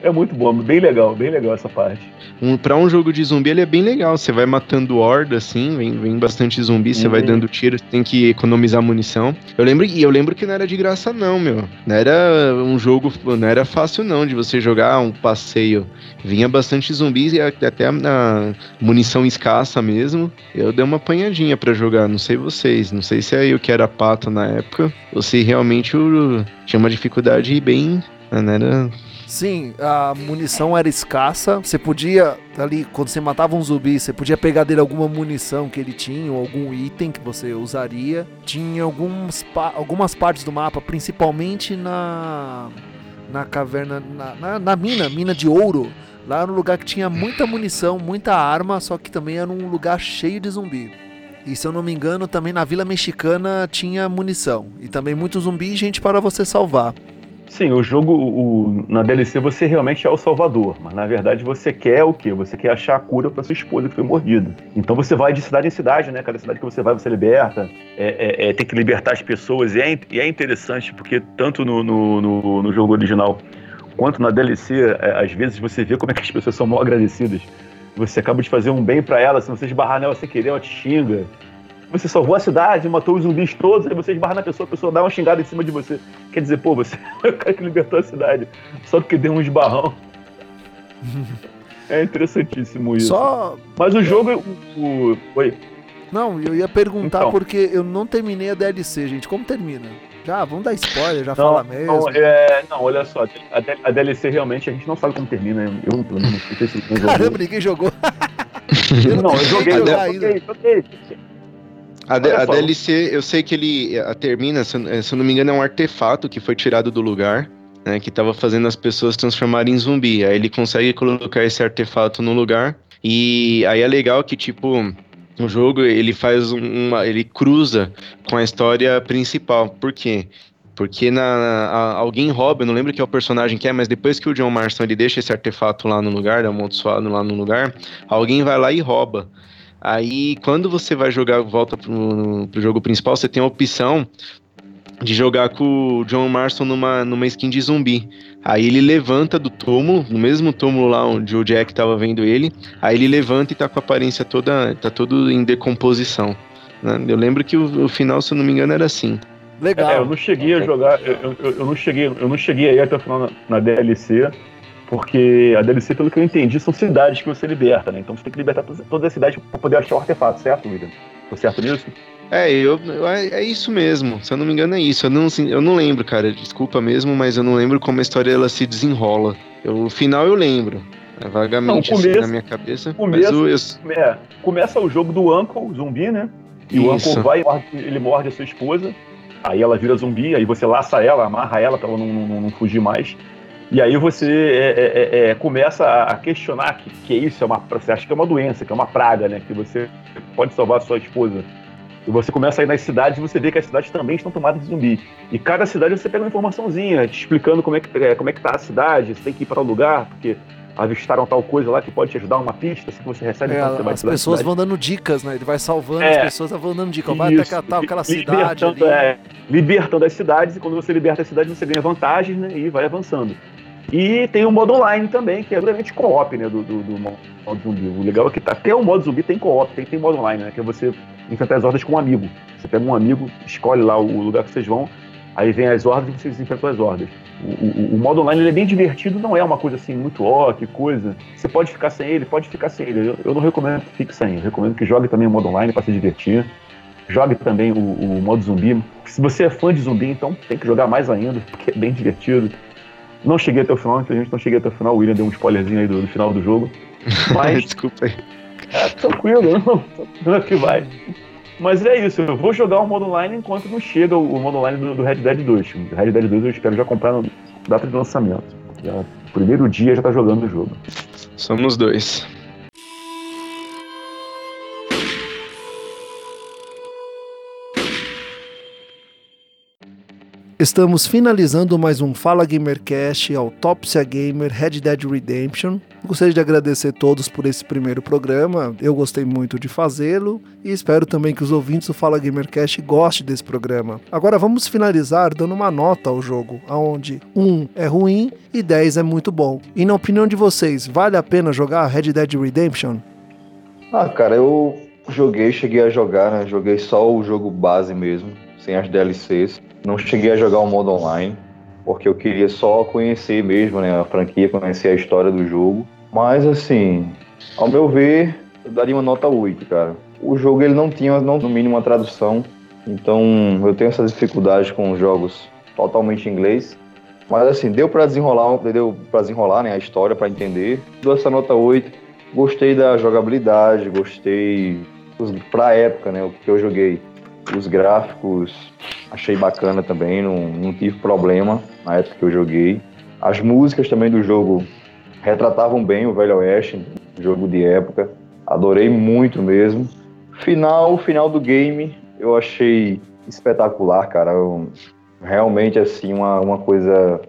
é muito bom, bem legal, bem legal essa parte um, para um jogo de zumbi ele é bem legal. Você vai matando horda, assim, vem, vem bastante zumbi, você uhum. vai dando tiro, tem que economizar munição. Eu lembro, e eu lembro que não era de graça, não, meu. Não era um jogo, não era fácil, não, de você jogar um passeio. Vinha bastante zumbis e até a munição escassa mesmo. Eu dei uma apanhadinha para jogar, não sei vocês, não sei se é eu que era pato na época, ou se realmente eu tinha uma dificuldade bem. Não era Sim, a munição era escassa. Você podia, ali, quando você matava um zumbi, você podia pegar dele alguma munição que ele tinha, ou algum item que você usaria. Tinha alguns, algumas partes do mapa, principalmente na, na caverna, na, na, na mina, mina de ouro. Lá era um lugar que tinha muita munição, muita arma, só que também era um lugar cheio de zumbi. E se eu não me engano, também na Vila Mexicana tinha munição. E também muito zumbi e gente para você salvar. Sim, o jogo, o, na DLC você realmente é o salvador, mas na verdade você quer o quê? Você quer achar a cura para sua esposa que foi mordida. Então você vai de cidade em cidade, né? Cada cidade que você vai, você liberta, é, é, é tem que libertar as pessoas. E é, e é interessante porque tanto no, no, no, no, jogo original quanto na DLC, é, às vezes você vê como é que as pessoas são mal agradecidas. Você acaba de fazer um bem para ela, se você esbarrar nela sem querer, ela te xinga você salvou a cidade, matou os zumbis todos, aí você esbarra na pessoa, a pessoa dá uma xingada em cima de você. Quer dizer, pô, você é o cara que libertou a cidade, só porque deu um esbarrão. é interessantíssimo isso. Só... Mas o jogo. O, o... Oi. Não, eu ia perguntar então. porque eu não terminei a DLC, gente. Como termina? Já, vamos dar spoiler, já não, fala mesmo. Não, é, não, olha só, a, DLC realmente a gente não sabe como termina. Eu, pelo menos, não sei se Caramba, ninguém jogou. eu não, eu joguei, eu joguei, joguei, joguei. A, de, a DLC, eu sei que ele a, termina, se, se eu não me engano, é um artefato que foi tirado do lugar, né, que estava fazendo as pessoas transformarem em zumbi. Aí ele consegue colocar esse artefato no lugar. E aí é legal que, tipo, o jogo ele faz uma. ele cruza com a história principal. Por quê? Porque na, a, alguém rouba, eu não lembro que é o personagem que é, mas depois que o John Marston ele deixa esse artefato lá no lugar, amaldiçoado lá no lugar, alguém vai lá e rouba. Aí, quando você vai jogar, volta pro, pro jogo principal, você tem a opção de jogar com o John Marston numa, numa skin de zumbi. Aí ele levanta do túmulo, no mesmo túmulo lá onde o Jack tava vendo ele. Aí ele levanta e tá com a aparência toda, tá todo em decomposição. Né? Eu lembro que o, o, final, se eu não me engano, era assim. Legal. É, eu não cheguei a jogar, eu, eu, eu, não cheguei, eu não cheguei aí até o final na, na DLC. Porque a DLC, pelo que eu entendi, são cidades que você liberta, né? Então você tem que libertar toda a cidade para poder achar o artefato, certo, William? Tô certo nisso? É, eu, eu, é, é isso mesmo. Se eu não me engano, é isso. Eu não, assim, eu não lembro, cara. Desculpa mesmo, mas eu não lembro como a história ela se desenrola. Eu, o final eu lembro. É vagamente não, começo, assim na minha cabeça. Começo, mas eu... é, começa o jogo do Uncle, zumbi, né? E isso. o Uncle vai, ele morde a sua esposa. Aí ela vira zumbi, aí você laça ela, amarra ela pra ela não, não, não fugir mais. E aí você é, é, é, é, começa a questionar que, que isso é uma. Você acha que é uma doença, que é uma praga, né? Que você pode salvar a sua esposa. E você começa a ir nas cidades e você vê que as cidades também estão tomadas de zumbi. E cada cidade você pega uma informaçãozinha, te explicando como é que, é, como é que tá a cidade, você tem que ir para o lugar, porque avistaram tal coisa lá que pode te ajudar, uma pista, assim, que você recebe é, você vai As pessoas vão dando dicas, né? Ele vai salvando é, as pessoas, vão dando dicas. Vai até catar aquela cidade. Libertando, é, libertando as cidades, e quando você liberta as cidades, você ganha vantagens, né? E vai avançando. E tem o modo online também, que é duramente co-op, né? Do, do, do, modo zumbi. O legal é que até o modo zumbi tem co-op, tem, tem modo online, né? Que é você enfrentar as hordas com um amigo. Você pega um amigo, escolhe lá o lugar que vocês vão, aí vem as hordas e vocês enfrentam as hordas. O, o, o, modo online é bem divertido, não é uma coisa assim muito ó, que coisa. Você pode ficar sem ele, pode ficar sem ele. Eu, eu não recomendo que fique sem. Eu recomendo que jogue também o modo online para se divertir. Jogue também o, o modo zumbi. Se você é fã de zumbi, então tem que jogar mais ainda, porque é bem divertido. Não cheguei até o final, infelizmente não cheguei até o final. O William deu um spoilerzinho aí do, do final do jogo. Mas. Desculpa aí. É, tranquilo, não, não é que vai. Mas é isso, eu vou jogar o modo online enquanto não chega o modo online do, do Red Dead 2. O Red Dead 2 eu espero já comprar na data de lançamento. Já, primeiro dia já tá jogando o jogo. Somos dois. Estamos finalizando mais um Fala Gamercast Autópsia Gamer Red Dead Redemption. Gostaria de agradecer a todos por esse primeiro programa. Eu gostei muito de fazê-lo e espero também que os ouvintes do Fala Gamercast gostem desse programa. Agora vamos finalizar dando uma nota ao jogo, onde 1 é ruim e 10 é muito bom. E na opinião de vocês, vale a pena jogar Red Dead Redemption? Ah, cara, eu joguei, cheguei a jogar, né? Joguei só o jogo base mesmo, sem as DLCs. Não cheguei a jogar o modo online, porque eu queria só conhecer mesmo né, a franquia, conhecer a história do jogo. Mas assim, ao meu ver, eu daria uma nota 8, cara. O jogo ele não tinha, não, no mínimo, uma tradução. Então eu tenho essas dificuldades com jogos totalmente em inglês. Mas assim, deu para desenrolar, deu para desenrolar né, a história, para entender. Dou essa nota 8. Gostei da jogabilidade, gostei pra época, né, o que eu joguei. Os gráficos achei bacana também, não, não tive problema na época que eu joguei. As músicas também do jogo retratavam bem o Velho Oeste, jogo de época. Adorei muito mesmo. Final, final do game, eu achei espetacular, cara. Realmente, assim, uma, uma coisa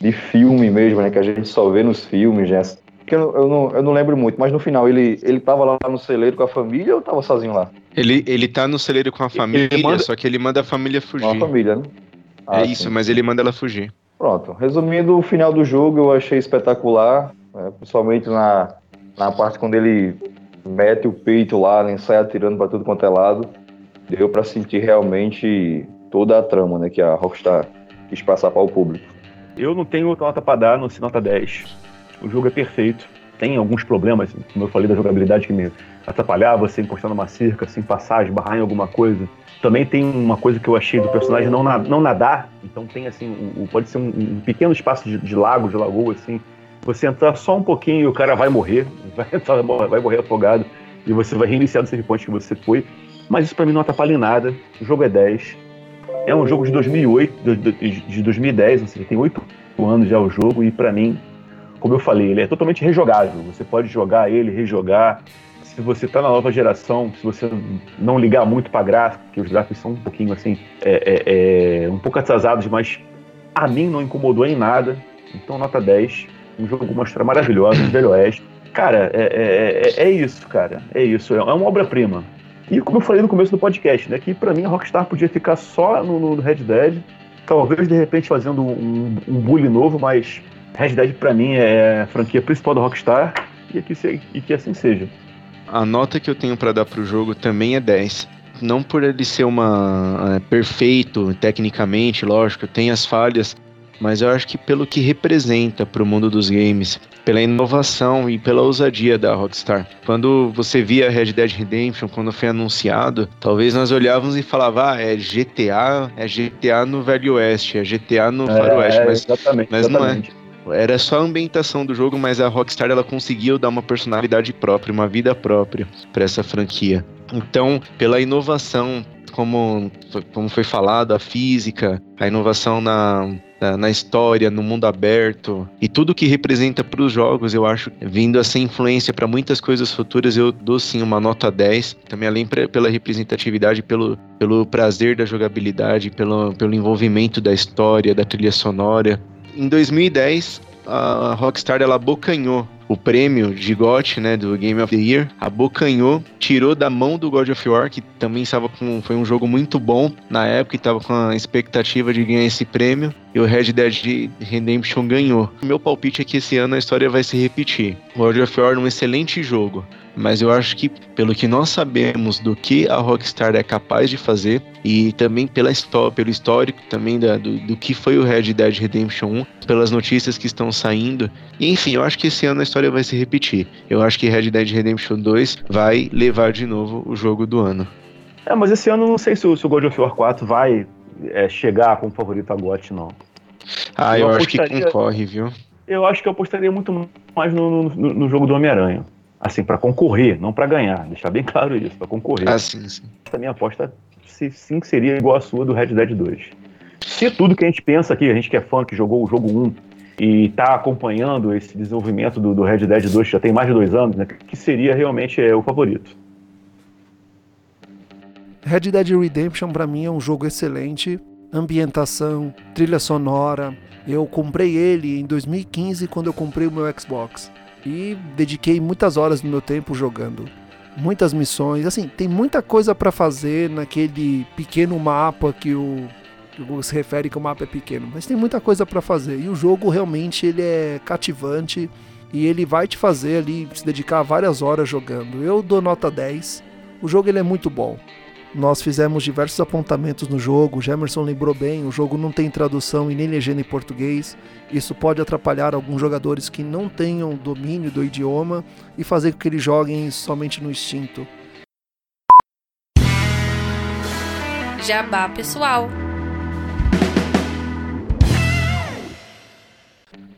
de filme mesmo, né? Que a gente só vê nos filmes, né? eu, eu, não, eu não lembro muito, mas no final ele, ele tava lá no celeiro com a família ou tava sozinho lá? Ele, ele tá no celeiro com a família, manda... só que ele manda a família fugir. Com a família, né? É ah, é isso, sim. mas ele manda ela fugir. Pronto. Resumindo, o final do jogo eu achei espetacular, né? principalmente na, na parte quando ele mete o peito lá, né? sai atirando para tudo quanto é lado. Deu para sentir realmente toda a trama né? que a Rockstar quis passar para o público. Eu não tenho nota para dar no nota 10 o jogo é perfeito. Tem alguns problemas, como eu falei, da jogabilidade que me atrapalhava, você encostar numa cerca, sem passar, esbarrar em alguma coisa. Também tem uma coisa que eu achei do personagem não, na, não nadar, então tem assim, um, pode ser um, um, pequeno espaço de, de, lago, de lagoa, assim. Você entrar só um pouquinho e o cara vai morrer, vai, entrar, vai morrer afogado, e você vai reiniciar no save point que você foi. Mas isso pra mim não atrapalha em nada. O jogo é 10. É um jogo de 2008, de, de 2010, ou seja, tem 8 anos já o jogo, e para mim como eu falei, ele é totalmente rejogável. Você pode jogar ele, rejogar. Se você está na nova geração, se você não ligar muito para gráfico, que os gráficos são um pouquinho assim, é, é, é, um pouco atrasados, mas a mim não incomodou em nada. Então, nota 10. Um jogo com uma história maravilhosa, um Velho Oeste. Cara, é, é, é, é, isso, cara. É isso. É uma obra-prima. E como eu falei no começo do podcast, né? Que pra mim a Rockstar podia ficar só no, no Red Dead. Talvez de repente fazendo um, um bully novo, mas Red Dead pra mim é a franquia principal da Rockstar e que, se, e que assim seja. A nota que eu tenho para dar pro jogo também é 10. Não por ele ser uma é, perfeito tecnicamente, lógico, tem as falhas, mas eu acho que pelo que representa para o mundo dos games, pela inovação e pela ousadia da Rockstar. Quando você via Red Dead Redemption, quando foi anunciado, talvez nós olhávamos e falava, ah, é GTA, é GTA no Velho Oeste, é GTA no é, Faroeste, mas, exatamente, mas exatamente. não é. Era só a ambientação do jogo, mas a Rockstar ela conseguiu dar uma personalidade própria, uma vida própria para essa franquia. Então, pela inovação, como, como foi falado, a física, a inovação na, na, na história, no mundo aberto e tudo que representa para os jogos, eu acho, vindo a ser influência para muitas coisas futuras, eu dou sim uma nota 10. Também além pra, pela representatividade, pelo, pelo prazer da jogabilidade, pelo, pelo envolvimento da história, da trilha sonora. Em 2010, a Rockstar ela abocanhou o prêmio de GOT, né, do Game of the Year, abocanhou, tirou da mão do God of War, que também estava com foi um jogo muito bom na época e estava com a expectativa de ganhar esse prêmio, e o Red Dead Redemption ganhou. O meu palpite é que esse ano a história vai se repetir. God of War é um excelente jogo, mas eu acho que, pelo que nós sabemos do que a Rockstar é capaz de fazer, e também pela história, pelo histórico também da, do, do que foi o Red Dead Redemption 1, pelas notícias que estão saindo, enfim, eu acho que esse ano a história vai se repetir. Eu acho que Red Dead Redemption 2 vai levar de novo o jogo do ano. É, mas esse ano não sei se o, se o God of War 4 vai é, chegar como favorito a GOT, não. Ah, eu, eu acho que concorre, viu? Eu acho que eu apostaria muito mais no, no, no jogo do Homem-Aranha assim, para concorrer, não para ganhar, deixar bem claro isso, para concorrer. Ah, sim, sim. A minha aposta sim seria igual a sua do Red Dead 2. Se tudo que a gente pensa aqui, a gente que é fã, que jogou o jogo 1 e está acompanhando esse desenvolvimento do, do, Red Dead 2, que já tem mais de dois anos, né, que seria realmente é, o favorito. Red Dead Redemption para mim é um jogo excelente, ambientação, trilha sonora. Eu comprei ele em 2015 quando eu comprei o meu Xbox e dediquei muitas horas do meu tempo jogando. Muitas missões, assim, tem muita coisa para fazer naquele pequeno mapa que o que se refere que o mapa é pequeno, mas tem muita coisa para fazer e o jogo realmente ele é cativante e ele vai te fazer ali se dedicar várias horas jogando. Eu dou nota 10. O jogo ele é muito bom. Nós fizemos diversos apontamentos no jogo, o Gemerson lembrou bem, o jogo não tem tradução e nem legenda em português. Isso pode atrapalhar alguns jogadores que não tenham domínio do idioma e fazer com que eles joguem somente no instinto. Jabá pessoal.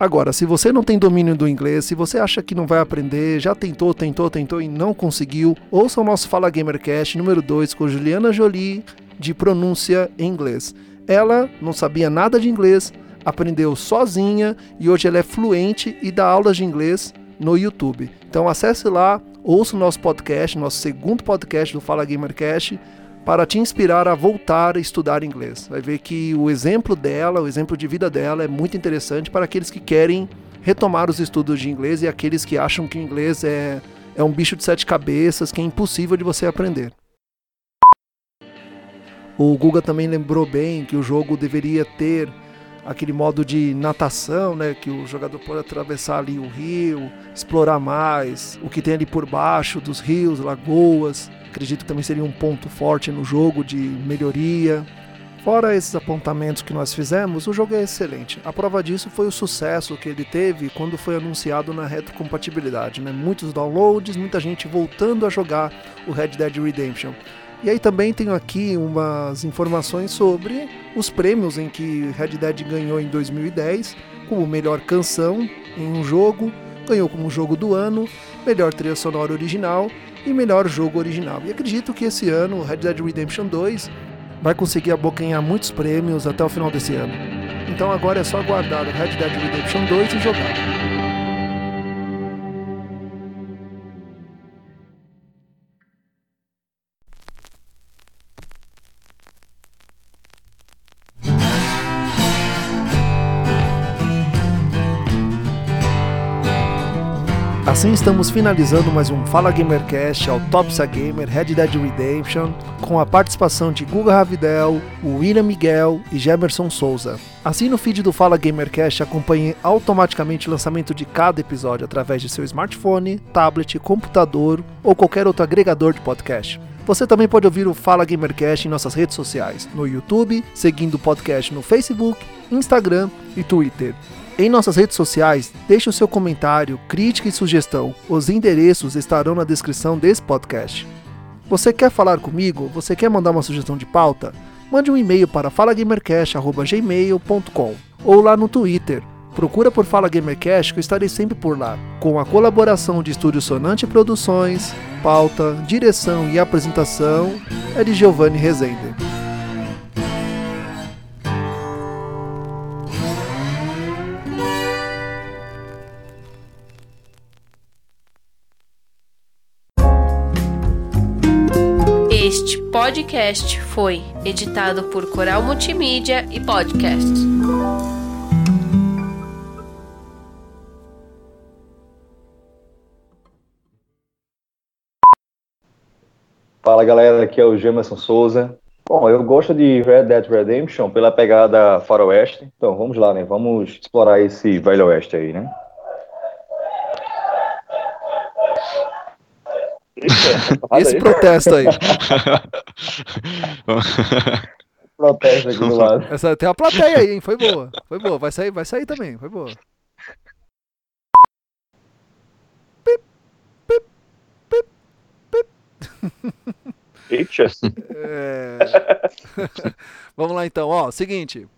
Agora, se você não tem domínio do inglês, se você acha que não vai aprender, já tentou, tentou, tentou e não conseguiu, ouça o nosso Fala Gamercast número 2 com Juliana Jolie de pronúncia em inglês. Ela não sabia nada de inglês, aprendeu sozinha e hoje ela é fluente e dá aulas de inglês no YouTube. Então acesse lá, ouça o nosso podcast, nosso segundo podcast do Fala Gamercast para te inspirar a voltar a estudar inglês. Vai ver que o exemplo dela, o exemplo de vida dela é muito interessante para aqueles que querem retomar os estudos de inglês e aqueles que acham que o inglês é, é um bicho de sete cabeças que é impossível de você aprender. O Guga também lembrou bem que o jogo deveria ter aquele modo de natação, né, que o jogador pode atravessar ali o rio, explorar mais o que tem ali por baixo dos rios, lagoas acredito que também seria um ponto forte no jogo de melhoria. Fora esses apontamentos que nós fizemos, o jogo é excelente. A prova disso foi o sucesso que ele teve quando foi anunciado na retrocompatibilidade. Né? Muitos downloads, muita gente voltando a jogar o Red Dead Redemption. E aí também tenho aqui umas informações sobre os prêmios em que Red Dead ganhou em 2010, como melhor canção em um jogo, ganhou como jogo do ano, melhor trilha sonora original e melhor jogo original. E acredito que esse ano, Red Dead Redemption 2 vai conseguir abocanhar muitos prêmios até o final desse ano. Então agora é só aguardar o Red Dead Redemption 2 e jogar. Assim estamos finalizando mais um Fala Gamercast Autópsia Gamer Red Dead Redemption com a participação de Guga Ravidel, William Miguel e Gemerson Souza. Assim no feed do Fala Gamercast acompanhe automaticamente o lançamento de cada episódio através de seu smartphone, tablet, computador ou qualquer outro agregador de podcast. Você também pode ouvir o Fala Gamercast em nossas redes sociais, no YouTube, seguindo o podcast no Facebook, Instagram e Twitter. Em nossas redes sociais, deixe o seu comentário, crítica e sugestão. Os endereços estarão na descrição desse podcast. Você quer falar comigo? Você quer mandar uma sugestão de pauta? Mande um e-mail para falagamercast.gmail.com ou lá no Twitter. Procura por Fala Gamercast que eu estarei sempre por lá, com a colaboração de Estúdio Sonante Produções, pauta, direção e apresentação é de Giovanni Rezende. Podcast foi editado por Coral Multimídia e Podcast. Fala galera, aqui é o Gemerson Souza. Bom, eu gosto de Red Dead Redemption pela pegada faroeste. Então vamos lá, né? Vamos explorar esse velho oeste aí, né? Esse protesto aí. Protesto aqui do lado. Essa, tem uma plateia aí, hein? Foi boa. Foi boa. Vai sair, vai sair também. Foi boa. Pip, pip, pip, pip. Eita. É... Vamos lá então, ó, seguinte.